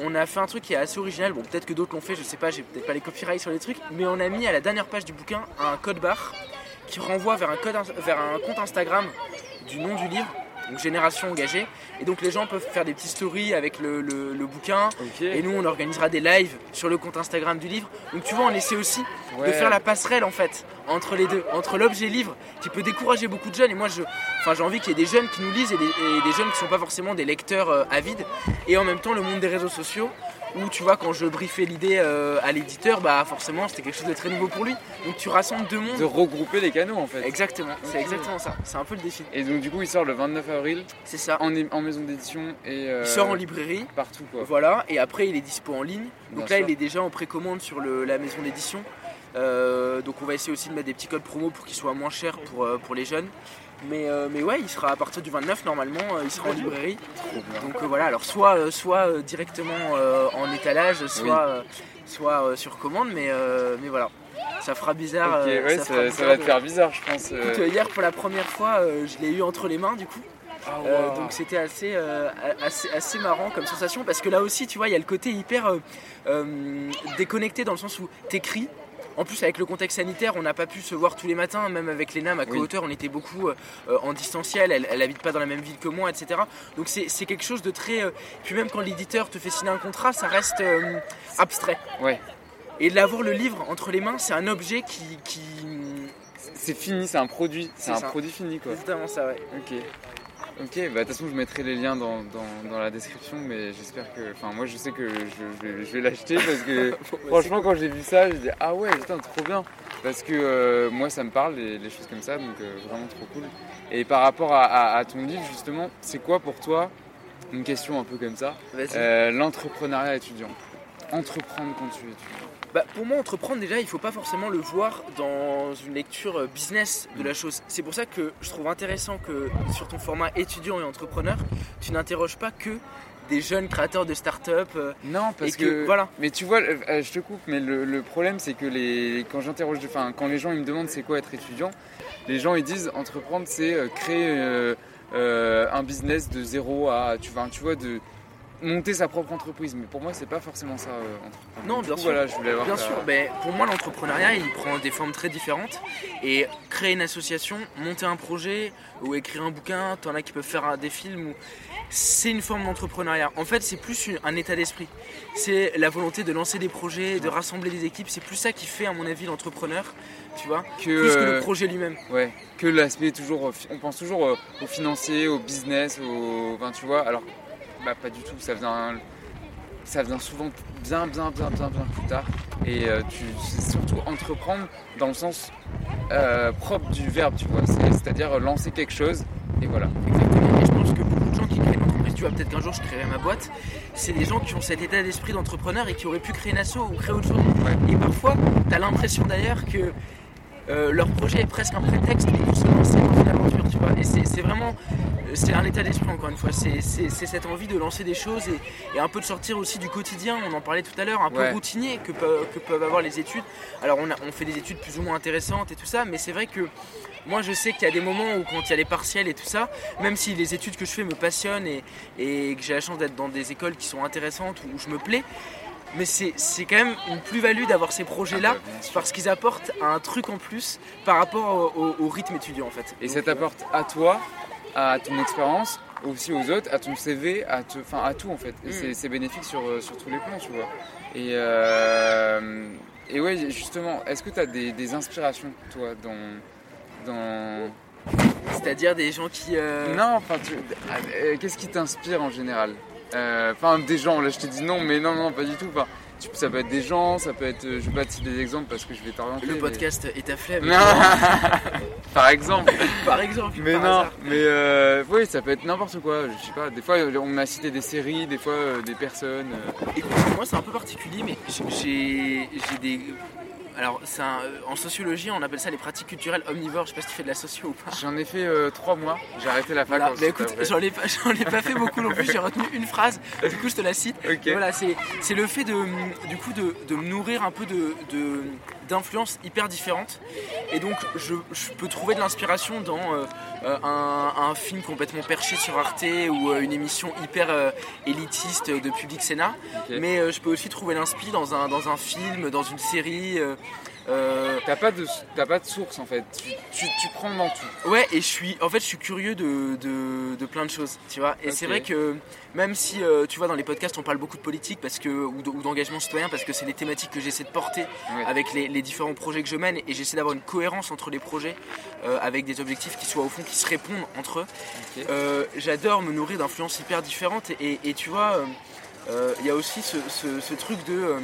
On a fait un truc qui est assez original. Bon, peut-être que d'autres l'ont fait, je sais pas, j'ai peut-être pas les copyrights sur les trucs, mais on a mis à la dernière page du bouquin un code barre qui renvoie vers un, code, vers un compte Instagram du nom du livre donc génération engagée. Et donc les gens peuvent faire des petites stories avec le, bouquin. Et nous, on organisera des lives sur le compte Instagram du livre. Donc tu vois, on essaie aussi de faire la passerelle en fait entre les deux, entre l'objet livre qui peut décourager beaucoup de jeunes. Et moi, je, enfin, j'ai envie qu'il y ait des jeunes qui nous lisent et des, jeunes qui ne sont pas forcément des lecteurs euh, avides. Et en même temps, le monde des réseaux sociaux où tu vois quand je briefais l'idée euh, à l'éditeur, bah forcément c'était quelque chose de très nouveau pour lui. Donc tu rassembles deux mondes. De regrouper les canaux en fait. Exactement, c'est exactement ça. C'est un peu le défi. Et donc du coup il sort le 29 avril. C'est ça. En, maison d'édition et. Euh, il sort en librairie. Partout quoi. Voilà, et après il est dispo en ligne. Donc là il est déjà en précommande sur la maison d'édition. Euh, donc on va essayer aussi de mettre des petits codes promo pour qu'il soit moins cher pour, pour les jeunes. Mais, euh, mais ouais, il sera à partir du 29 normalement, euh, il sera en librairie. Donc euh, voilà, alors soit, soit directement en étalage, soit, soit sur commande, mais, mais voilà. Ça fera bizarre. ça, va te faire bizarre, je pense. hier, pour la première fois, je l'ai eu entre les mains du coup. Ah, donc c'était assez, assez, assez, marrant comme sensation parce que là aussi tu vois il y a le côté hyper déconnecté dans le sens où t'écris en plus, avec le contexte sanitaire, on n'a pas pu se voir tous les matins, même avec Léna, ma co-auteur, on était beaucoup euh, en distanciel, elle, n'habite pas dans la même ville que moi, etc. Donc c'est quelque chose de très. Euh, puis même quand l'éditeur te fait signer un contrat, ça reste euh, abstrait. Ouais. Et d'avoir le livre entre les mains, c'est un objet qui. C'est fini, c'est un produit, c'est un produit fini quoi. Exactement ça, ouais. Ok. Ok, bah de toute façon je mettrai les liens dans, dans, dans la description, mais j'espère que, enfin moi je sais que je, je- je vais l'acheter parce que Bon, bah, franchement quand j'ai vu ça, je dis ah ouais putain trop bien. Parce que euh, moi ça me parle les, les choses comme ça, donc euh, vraiment trop cool. Et par rapport à, à- à ton livre justement, c'est quoi pour toi une question un peu comme ça, euh, l'entrepreneuriat étudiant, entreprendre quand tu es étudiant. Bah, pour moi, entreprendre, déjà, il faut pas forcément le voir dans une lecture euh, business de la chose. C'est pour ça que je trouve intéressant que sur ton format étudiant et entrepreneur, tu n'interroges pas que des jeunes créateurs de start-up. euh, Non, parce que, voilà. Mais tu vois, euh, je te coupe, mais le, le problème c'est que les, quand j'interroge, enfin, quand les gens ils me demandent c'est quoi être étudiant, les gens ils disent entreprendre c'est créer euh, euh, un business de zéro à, tu vois, tu vois, de monter sa propre entreprise. Mais pour moi c'est pas forcément ça. euh. Non, bien coup, sûr. Voilà, je voulais avoir. Bien ta- sûr, mais pour moi l'entrepreneuriat il prend des formes très différentes et créer une association, monter un projet ou écrire un bouquin, t'en as qui peuvent faire des films ou c'est une forme d'entrepreneuriat. En fait c'est plus un état d'esprit. C'est la volonté de lancer des projets, de rassembler des équipes, c'est plus ça qui fait à mon avis l'entrepreneur, tu vois, que, plus que euh, le projet lui-même. Ouais, que l'aspect toujours, euh, on pense toujours euh, au financier, au business, au, enfin, tu vois, alors bah pas du tout, ça vient, ça vient souvent bien, bien, bien, bien, bien plus tard. Et euh, tu, surtout entreprendre dans le sens euh, propre du verbe, tu vois, C'est- c'est-à-dire lancer quelque chose et voilà. Exactement. Et je pense que beaucoup de gens qui créent une entreprise, tu vois, peut-être qu'un jour je créerai ma boîte, c'est des gens qui ont cet état d'esprit d'entrepreneur et qui auraient pu créer une asso ou créer autre chose. Ouais. Et parfois, tu as l'impression d'ailleurs que euh, leur projet est presque un prétexte pour se lancer dans une aventure, tu vois. Et c'est vraiment, euh, c'est un état d'esprit encore une fois. C'est cette envie de lancer des choses et, et un peu de sortir aussi du quotidien. On en parlait tout à l'heure, un peu Ouais. routinier que, peuvent- que peuvent avoir les études. Alors on, a- on fait des études plus ou moins intéressantes et tout ça, mais c'est vrai que moi je sais qu'il y a des moments où quand il y a les partiels et tout ça, même si les études que je fais me passionnent et, et que j'ai la chance d'être dans des écoles qui sont intéressantes où je me plais, mais c'est quand même une plus-value d'avoir ces projets-là Ah bah, parce qu'ils apportent un truc en plus par rapport au, au- au rythme étudiant en fait. Et Donc, ça euh, t'apporte à toi, à ton expérience, aussi aux autres, à ton CV, à, te- à tout en fait. Et Mm. c'est- bénéfique sur, euh, sur tous les plans, tu vois. Et, euh, et ouais, justement, est-ce que tu as des, des inspirations, toi, dans. dans... C'est-à-dire des gens qui. euh, Non, enfin, tu- euh, qu'est-ce qui t'inspire en général? Enfin, des gens, là je te dis non, mais non, non, pas du tout. Enfin, tu- ça peut être des gens, ça peut être. euh, Je vais pas te citer des exemples parce que je vais t'orienter. Le mais- podcast est à flemme. Non Par exemple Par exemple. Mais par non, hasard. mais euh, oui, ça peut être n'importe quoi. Je sais pas. Des fois, on a cité des séries, des fois euh, des personnes. euh. Écoute, moi c'est un peu particulier, mais j'ai des. Alors, un- en sociologie, on appelle ça les pratiques culturelles omnivores. Je sais pas si tu fais de la socio ou pas. J'en ai fait euh, trois mois. J'ai arrêté la fac. Voilà. ensuite, Bah, écoute, j'en ai, pas- ai pas fait beaucoup non plus. J'ai retenu une phrase. Du coup, je te la cite. Voilà, c'est c'est le fait de, du coup, de, de me nourrir un peu de, de- d'influences hyper différentes. Et donc, je, je peux trouver de l'inspiration dans euh, euh, un, un film complètement perché sur Arte ou euh, une émission hyper euh, élitiste de Public Sénat. Mais je peux aussi trouver l'inspi dans un, dans un film, dans une série. Euh, T'as pas de, t'as pas de source en fait. Tu, tu, tu prends dans tout. Ouais, et je suis, en fait, je suis curieux de, de, de plein de choses, tu vois. Et c'est vrai que même si, euh, tu vois, dans les podcasts, on parle beaucoup de politique parce que, ou, de- ou d'engagement citoyen parce que c'est des thématiques que j'essaie de porter Ouais. avec les, les différents projets que je mène et j'essaie d'avoir une cohérence entre les projets euh, avec des objectifs qui soient au fond qui se répondent entre eux. J'adore me nourrir d'influences hyper différentes et, et tu vois, il y a aussi ce, ce- ce truc de.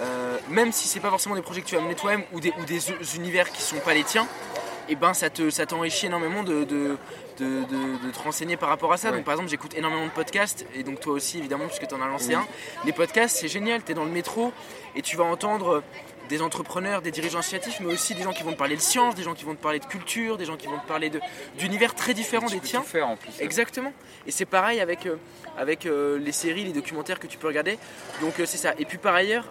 Euh, même si c'est pas forcément des projets que tu as menés toi-même ou des, ou des u- univers qui sont pas les tiens, et ben ça te ça t'enrichit énormément de, de, de, de- de te renseigner par rapport à ça. Ouais. Donc par exemple j'écoute énormément de podcasts et donc toi aussi évidemment puisque tu en as lancé Oui. un. Les podcasts c'est génial, tu es dans le métro et tu vas entendre des entrepreneurs, des dirigeants associatifs, mais aussi des gens qui vont te parler de science, des gens qui vont te parler de culture, des gens qui vont te parler d'univers très différents des tiens. tout faire en plus. Exactement. Et c'est pareil avec, euh, avec euh, les séries, les documentaires que tu peux regarder. Donc euh, c'est ça. Et puis par ailleurs,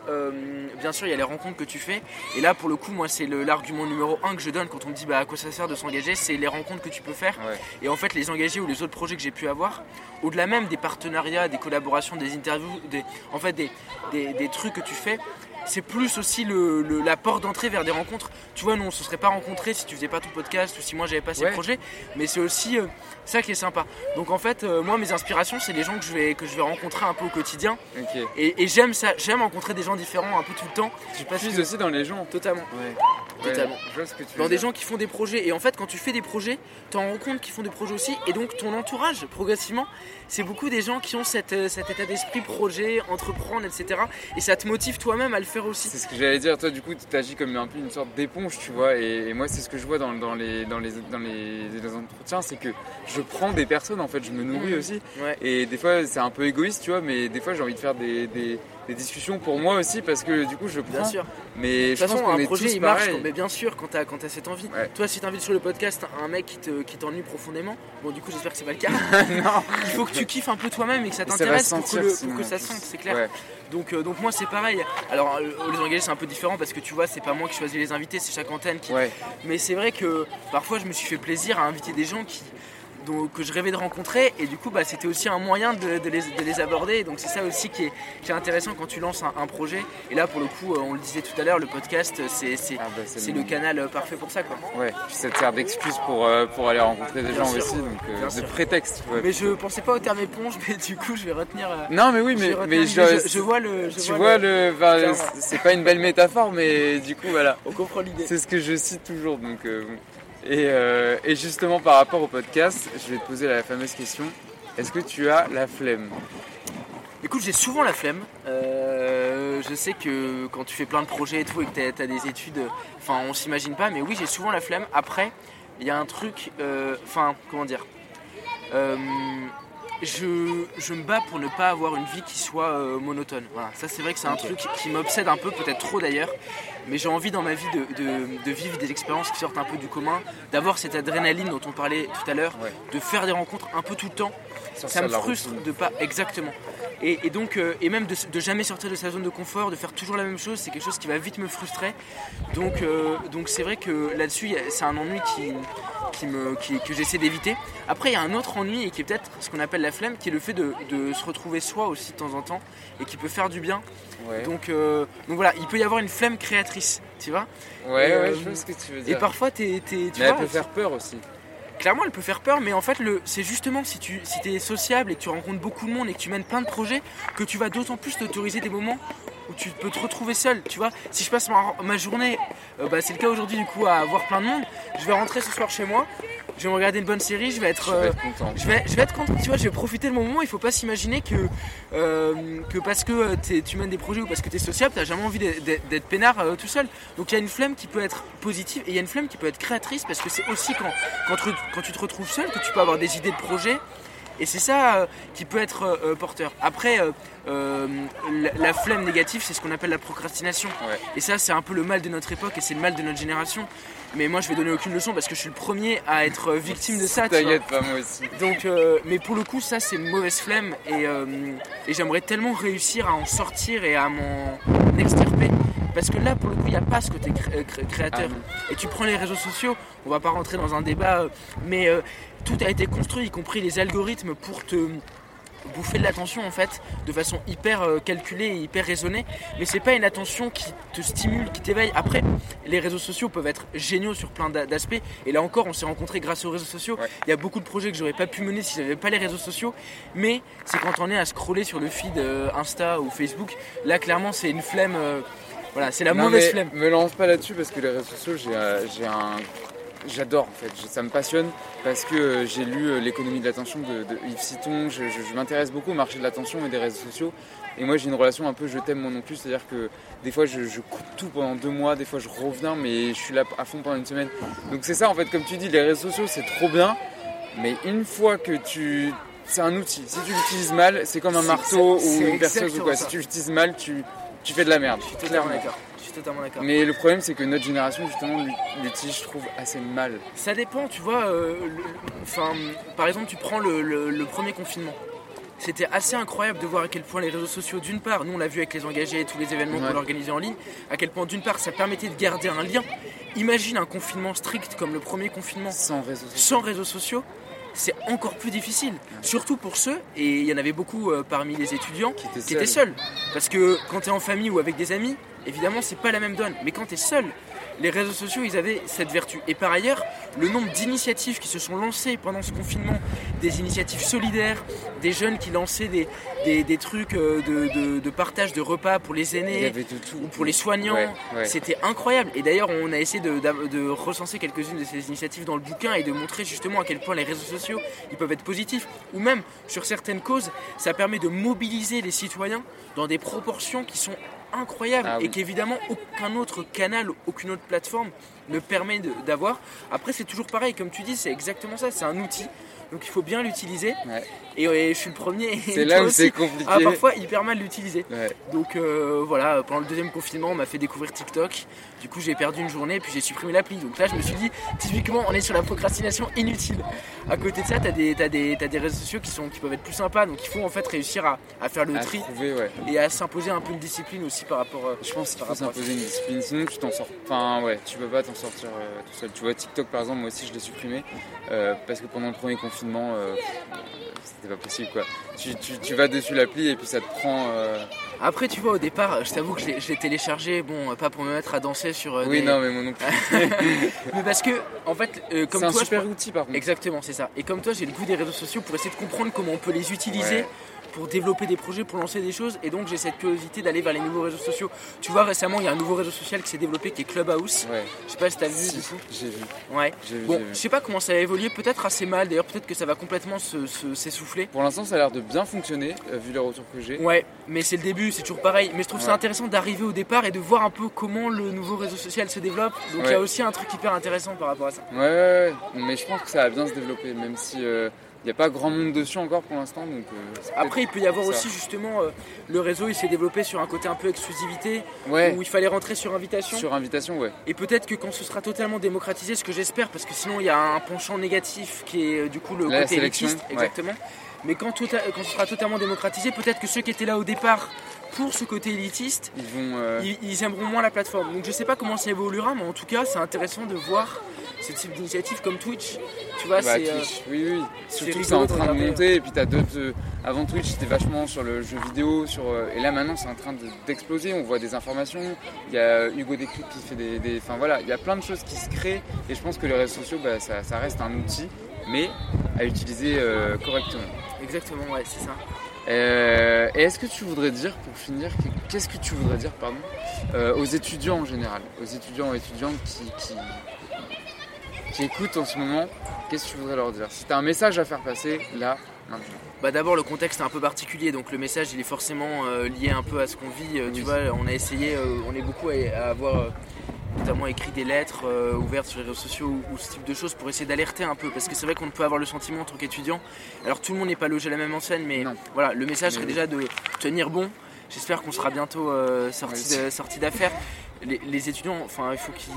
bien sûr, il y a les rencontres que tu fais. Et là, pour le coup, moi, c'est le- l'argument numéro un que je donne quand on me dit bah, à quoi ça sert de s'engager, c'est les rencontres que tu peux faire. Ouais. Et en fait, les engagés ou les autres projets que j'ai pu avoir, au-delà même des partenariats, des collaborations, des interviews, des, en fait, des, des, des trucs que tu fais, c'est plus aussi le, le- la porte d'entrée vers des rencontres. Tu vois, nous on se serait pas rencontrés si tu faisais pas ton podcast ou si moi j'avais pas ces Ouais. projets, mais c'est aussi euh, ça qui est sympa. Donc en fait, euh, moi mes inspirations, c'est les gens que je vais que je vais rencontrer un peu au quotidien, et, et j'aime ça, j'aime rencontrer des gens différents un peu tout le temps. Tu puises que- aussi dans les gens. Totalement. Ouais. Totalement. Je vois ce que tu veux Dans des dire. gens qui font des projets. Et en fait, quand tu fais des projets, tu en rends compte qu'ils font des projets aussi. Et donc, ton entourage, progressivement, c'est beaucoup des gens qui ont cette, euh, cet état d'esprit projet, entreprendre, etc. Et ça te motive toi-même à le faire aussi. C'est ce que j'allais dire, toi du coup tu agis comme un peu une sorte d'éponge, tu vois, et, et moi c'est ce que je vois dans, dans les, dans, les, dans les, les entretiens, c'est que je prends des personnes en fait, je me nourris aussi, Ouais. et des fois c'est un peu égoïste, tu vois, mais des fois j'ai envie de faire des, des, des discussions pour moi aussi parce que du coup je prends, Bien sûr. mais De je toute pense façon, qu'on est projet tous il marche, mais bien sûr, quand t'as quand as cette envie. Ouais. Toi, si t'invites sur le podcast un mec qui te- qui t'ennuie profondément, bon, du coup, j'espère que c'est pas le cas. non, il faut que tu kiffes un peu toi-même et que ça t'intéresse se pour, que le- pour que ça sente, c'est clair. Ouais. Donc, euh, donc moi c'est pareil. Alors euh, les engagés c'est un peu différent parce que tu vois c'est pas moi qui choisis les invités, c'est chaque antenne qui. Ouais. Mais c'est vrai que parfois je me suis fait plaisir à inviter des gens qui que je rêvais de rencontrer et du coup bah, c'était aussi un moyen de, de les, de les aborder donc c'est ça aussi qui est, qui est intéressant quand tu lances un, un projet et là pour le coup euh, on le disait tout à l'heure le podcast c'est Ah bah, le canal euh, parfait pour ça quoi. Ouais, puis ça te sert d'excuse pour, euh, pour aller rencontrer des Bien gens sûr. aussi, donc euh, de sûr. prétexte. ouais. Mais je pensais pas au terme éponge mais du coup je vais retenir. euh, Non mais oui, je mais, retenir mais je, je, je vois le. je tu vois le, c'est pas une belle métaphore, mais du coup voilà. On comprend l'idée. C'est ce que je cite toujours. Donc, bon. Et, euh, et justement, par rapport au podcast, je vais te poser la fameuse question est-ce que tu as la flemme? Écoute, j'ai souvent la flemme. Euh, je sais que quand tu fais plein de projets et tout et que tu as, des études, enfin, on s'imagine pas, mais oui, j'ai souvent la flemme. Après, il y a un truc, euh, enfin, comment dire? Je, je me bats pour ne pas avoir une vie qui soit euh, monotone. Voilà, ça c'est vrai que c'est un truc qui m'obsède un peu, peut-être trop d'ailleurs. Mais j'ai envie dans ma vie de, de- de vivre des expériences qui sortent un peu du commun, d'avoir cette adrénaline dont on parlait tout à l'heure, Ouais. de faire des rencontres un peu tout le temps ça me frustre routine. de pas exactement et, et donc euh, et même de, de jamais sortir de sa zone de confort de faire toujours la même chose c'est quelque chose qui va vite me frustrer. Donc euh, donc c'est vrai que là-dessus c'est un ennui qui qui me qui- que j'essaie d'éviter. Après il y a un autre ennui et qui est peut-être ce qu'on appelle la flemme qui est le fait de, de se retrouver soi aussi de temps en temps et qui peut faire du bien. Ouais, donc euh, donc voilà il peut y avoir une flemme créatrice tu vois. Ouais, et, ouais, je vois ce que tu veux et dire. parfois t'es, tu Mais elle vois, peut faire peur aussi. Clairement, elle peut faire peur, mais en fait, c'est justement si tu es sociable et que tu rencontres beaucoup de monde et que tu mènes plein de projets, que tu vas d'autant plus t'autoriser des moments où tu peux te retrouver seul. Tu vois, si je passe ma, ma journée, euh, bah, c'est le cas aujourd'hui du coup, à voir plein de monde, je vais rentrer ce soir chez moi, je vais me regarder une bonne série, je vais être. Je vais euh, être content. je vais, je vais être content, tu vois, je vais profiter de mon moment. Il faut pas s'imaginer que, euh, que parce que euh, tu mènes des projets ou parce que tu es sociable, t'as jamais envie d'être- peinard euh, tout seul. Donc il y a une flemme qui peut être positive et il y a une flemme qui peut être créatrice parce que c'est aussi quand, quand, tu- quand tu te retrouves seul que tu peux avoir des idées de projets. Et c'est ça euh, qui peut être euh, euh, porteur. Après, la, la flemme négative, c'est ce qu'on appelle la procrastination. Ouais. Et ça, c'est un peu le mal de notre époque et c'est le mal de notre génération. Mais moi, je vais donner aucune leçon parce que je suis le premier à être victime de ça. T'inquiète pas, moi aussi. Donc, euh, mais pour le coup, ça c'est une mauvaise flemme et, euh, et j'aimerais tellement réussir à en sortir et à m'en extirper. Parce que là, pour le coup, il n'y a pas ce côté cré- euh, cré- créateur. Ah et tu prends les réseaux sociaux, on va pas rentrer dans un débat, euh, mais euh, tout a été construit, y compris les algorithmes, pour te bouffer de l'attention en fait de façon hyper calculée et hyper raisonnée. Mais c'est pas une attention qui te stimule qui t'éveille. Après les réseaux sociaux peuvent être géniaux sur plein d'a- d'aspects. Et là encore on s'est rencontrés grâce aux réseaux sociaux. Ouais. il y a beaucoup de projets que j'aurais pas pu mener si j'avais pas les réseaux sociaux. Mais c'est quand on est à scroller sur le feed Insta ou Facebook là clairement c'est une flemme voilà c'est la Non, mauvaise flemme Me lance pas là-dessus parce que les réseaux sociaux, j'ai euh, j'ai un. J'adore en fait, ça me passionne parce que euh, j'ai lu euh, L'économie de l'attention de, de Yves Citon, je, je- je m'intéresse beaucoup au marché de l'attention et des réseaux sociaux. Et moi j'ai une relation un peu je t'aime moi non plus, c'est-à-dire que des fois je, je coupe tout pendant deux mois, des fois je reviens mais je suis là à fond pendant une semaine. Donc c'est ça en fait, comme tu dis, les réseaux sociaux c'est trop bien, mais une fois que tu. C'est un outil, si tu l'utilises mal, c'est comme un marteau ou une perceuse ou quoi. ça. Si tu l'utilises mal, tu, tu fais de la merde. je suis totalement d'accord je suis totalement d'accord Mais le problème, c'est que notre génération, justement, l'utilise, je trouve, assez mal. Ça dépend, tu vois. euh, le- enfin, par exemple, tu prends le, le- le premier confinement. C'était assez incroyable de voir à quel point les réseaux sociaux, d'une part, nous on l'a vu avec les engagés et tous les événements Ouais. qu'on organisait en ligne, à quel point, d'une part, ça permettait de garder un lien. Imagine un confinement strict comme le premier confinement Sans réseaux sociaux. sans réseaux sociaux. C'est encore plus difficile, surtout pour ceux, et il y en avait beaucoup euh, parmi les étudiants, Qui étaient qui étaient seuls. Parce que quand tu es en famille ou avec des amis, évidemment, c'est pas la même donne. Mais quand tu es seul, les réseaux sociaux, ils avaient cette vertu. Et par ailleurs, le nombre d'initiatives qui se sont lancées pendant ce confinement, des initiatives solidaires, des jeunes qui lançaient des, des, trucs euh, de, de, partage de repas pour les aînés ou pour les soignants, c'était incroyable. Et d'ailleurs, on a essayé de, de recenser quelques-unes de ces initiatives dans le bouquin et de montrer justement à quel point les réseaux sociaux, ils peuvent être positifs. Ou même, sur certaines causes, ça permet de mobiliser les citoyens dans des proportions qui sont incroyable ah et qu'évidemment aucun autre canal, aucune autre plateforme ne permet d'avoir. Après, c'est toujours pareil, comme tu dis, c'est exactement ça, c'est un outil donc il faut bien l'utiliser. Et, je suis le premier. C'est là où c'est compliqué. Ah, parfois hyper mal l'utiliser. Donc euh, voilà, pendant le deuxième confinement, on m'a fait découvrir TikTok. Du coup, j'ai perdu une journée puis j'ai supprimé l'appli. Donc là, je me suis dit, typiquement, on est sur la procrastination inutile. À côté de ça, tu as des, des, des réseaux sociaux qui, sont, qui peuvent être plus sympas. Donc il faut en fait réussir à, à faire le tri et à s'imposer un peu une discipline aussi par rapport. Euh, je pense qu'il faut s'imposer une discipline. Sinon, tu t'en sors. Enfin, ouais, tu peux pas t'en sortir euh, tout seul. Tu vois, TikTok par exemple, moi aussi, je l'ai supprimé parce que pendant le premier confinement, euh, c'était pas possible quoi. Tu, vas dessus l'appli et puis ça te prend. Euh, Après, tu vois, au départ, je t'avoue que je l'ai téléchargé, bon, pas pour me mettre à danser sur. Euh, oui, non, mais moi non plus. mais parce que, en fait, comme toi. C'est un super outil par contre. Exactement, c'est ça. Et comme toi, j'ai le goût des réseaux sociaux pour essayer de comprendre comment on peut les utiliser pour développer des projets, pour lancer des choses. Et donc j'ai cette curiosité d'aller vers les nouveaux réseaux sociaux. Tu vois, récemment, il y a un nouveau réseau social qui s'est développé qui est Clubhouse. Ouais. Je sais pas si t'as vu du coup. J'ai vu. Ouais. bon, je sais pas comment ça va évoluer, peut-être assez mal. D'ailleurs, peut-être que ça va complètement s'essouffler. pour l'instant, ça a l'air de bien fonctionner, euh, vu les retours que j'ai. Ouais, mais c'est le début, c'est toujours pareil. Mais je trouve ça intéressant d'arriver au départ et de voir un peu comment le nouveau réseau social se développe. Donc il y a aussi un truc hyper intéressant par rapport à ça. Ouais, ouais, mais je pense que ça va bien se développer, même si. Euh, il n'y a pas grand monde dessus encore pour l'instant. Donc, euh, Après, il peut y avoir aussi justement euh, le réseau, il s'est développé sur un côté un peu exclusivité, où il fallait rentrer sur invitation. Sur invitation, ouais. Et peut-être que quand ce sera totalement démocratisé, ce que j'espère, parce que sinon il y a un penchant négatif qui est euh, du coup le côté élitiste, exactement. Mais quand, tota-, quand ce sera totalement démocratisé, peut-être que ceux qui étaient là au départ pour ce côté élitiste, ils, vont, ils, aimeront moins la plateforme. Donc je sais pas comment ça évoluera, mais en tout cas, c'est intéressant de voir ce type d'initiative comme Twitch. Tu vois, bah, c'est. Euh, oui, oui. Surtout que c'est en train de monter. Et puis t'as d'autres. Euh, avant Twitch, c'était vachement sur le jeu vidéo. Sur, euh, et là maintenant, c'est en train d'exploser. On voit des informations. Il y a Hugo Décrypte qui fait des. Enfin voilà, il y a plein de choses qui se créent. Et je pense que les réseaux sociaux, bah, ça, reste un outil, mais à utiliser correctement. Exactement, ouais, c'est ça. Et est-ce que tu voudrais dire, pour finir, qu'est-ce que tu voudrais dire, pardon, aux étudiants en général, aux étudiants et étudiantes qui, qui écoutent en ce moment, qu'est-ce que tu voudrais leur dire? Si tu as un message à faire passer, là, maintenant. Bah d'abord le contexte est un peu particulier donc le message il est forcément euh, lié un peu à ce qu'on vit euh, tu vois on a essayé euh, on est beaucoup à, avoir notamment écrit des lettres ouvertes sur les réseaux sociaux ou, ce type de choses pour essayer d'alerter un peu parce que c'est vrai qu'on peut avoir le sentiment en tant qu'étudiant alors tout le monde n'est pas logé à la même enseigne mais voilà le message serait déjà de tenir bon. J'espère qu'on sera bientôt sorti d'affaires les, étudiants, enfin, il faut qu'ils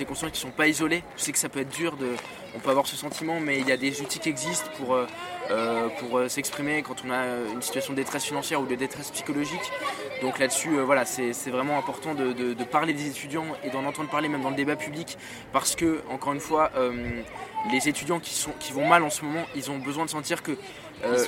aient conscience qu'ils ne sont pas isolés. Je sais que ça peut être dur, de, on peut avoir ce sentiment, mais il y a des outils qui existent pour, euh, euh, euh, s'exprimer quand on a une situation de détresse financière ou de détresse psychologique. Donc là-dessus, voilà, c'est vraiment important de, parler des étudiants et d'en entendre parler même dans le débat public, parce que, encore une fois, les étudiants qui, sont, qui vont mal en ce moment, ils ont besoin de sentir que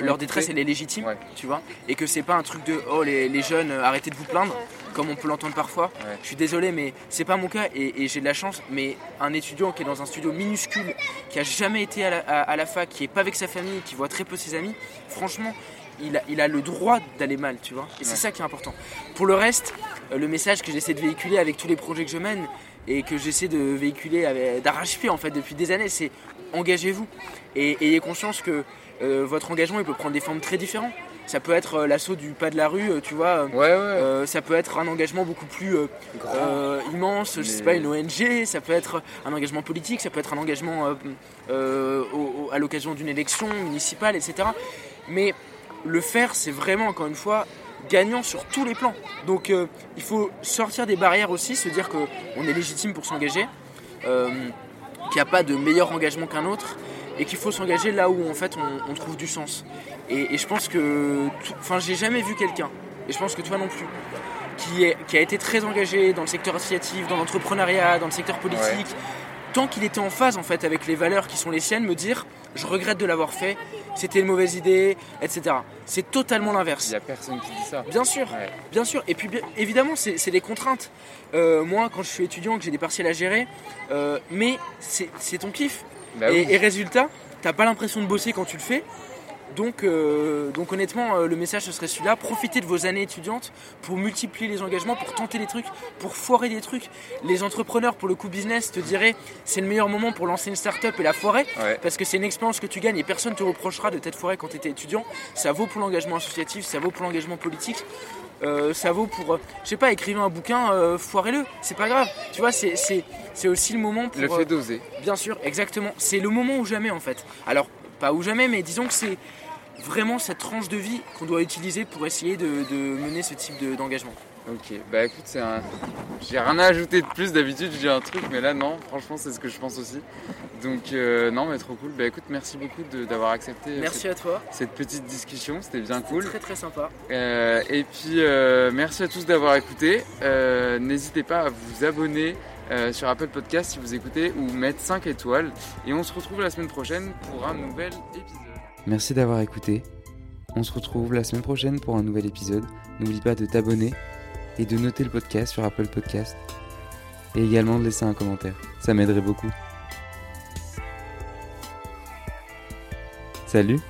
leur détresse elle est légitime, tu vois, et que c'est pas un truc de oh les, les jeunes arrêtez de vous plaindre, comme on peut l'entendre parfois. Je suis désolé, mais c'est pas mon cas et, j'ai de la chance. Mais un étudiant qui est dans un studio minuscule, qui a jamais été à la, fac, qui est pas avec sa famille, qui voit très peu ses amis, franchement, il a, il a le droit d'aller mal, tu vois. Et c'est ça qui est important. Pour le reste, euh, le message que j'essaie de véhiculer avec tous les projets que je mène et que j'essaie de véhiculer d'arrache-pied en fait depuis des années, c'est engagez-vous et ayez conscience que euh, votre engagement il peut prendre des formes très différentes. Ça peut être euh, l'assaut du pas de la rue, euh, tu vois. Euh, ça peut être un engagement beaucoup plus immense, je sais pas, une ONG. Ça peut être un engagement politique. Ça peut être un engagement à l'occasion d'une élection municipale, etc. Mais le faire, c'est vraiment, encore une fois, gagnant sur tous les plans. Donc il faut sortir des barrières aussi, se dire qu'on est légitime pour s'engager, qu'il n'y a pas de meilleur engagement qu'un autre et qu'il faut s'engager là où en fait on, trouve du sens. Et, je pense que, enfin, j'ai jamais vu quelqu'un, et je pense que toi non plus, qui, est, qui a été très engagé dans le secteur associatif, dans l'entrepreneuriat, dans le secteur politique, tant qu'il était en phase en fait avec les valeurs qui sont les siennes, me dire je regrette de l'avoir fait, c'était une mauvaise idée, etc. C'est totalement l'inverse. Il n'y a personne qui dit ça. Bien sûr, bien sûr. Et puis évidemment, c'est des contraintes. Euh, moi, quand je suis étudiant, que j'ai des partiels à gérer, euh, mais c'est ton kiff. Bah et, et, résultat, t'as pas l'impression de bosser quand tu le fais. Donc, euh, donc honnêtement, euh, le message ce serait celui-là. Profitez de vos années étudiantes pour multiplier les engagements, pour tenter des trucs, pour foirer des trucs. Les entrepreneurs, pour le coup business, te diraient c'est le meilleur moment pour lancer une start-up et la foirer. Parce que c'est une expérience que tu gagnes et personne ne te reprochera de t'être foiré quand tu étais étudiant. Ça vaut pour l'engagement associatif, ça vaut pour l'engagement politique. Euh, ça vaut pour, je sais pas, écrivez un bouquin, foirez-le, c'est pas grave. Tu vois, c'est aussi le moment pour. Le fait d'oser. bien sûr, exactement. C'est le moment ou jamais en fait. Alors, pas ou jamais, mais disons que c'est vraiment cette tranche de vie qu'on doit utiliser pour essayer de, mener ce type d'engagement. ok, bah écoute, c'est un... j'ai rien à ajouter de plus. D'habitude, je dis un truc, mais là, non, franchement, c'est ce que je pense aussi. Donc, euh, non, mais trop cool. Bah écoute, merci beaucoup d'avoir accepté merci cette, à toi. cette petite discussion, c'était bien cool. Très, très sympa. Euh, et puis, euh, merci à tous d'avoir écouté. N'hésitez pas à vous abonner. sur Apple Podcast si vous écoutez ou mettre 5 étoiles et on se retrouve la semaine prochaine pour un nouvel épisode. Merci d'avoir écouté. On se retrouve la semaine prochaine pour un nouvel épisode. N'oublie pas de t'abonner et de noter le podcast sur Apple Podcast. Et également de laisser un commentaire. Ça m'aiderait beaucoup. Salut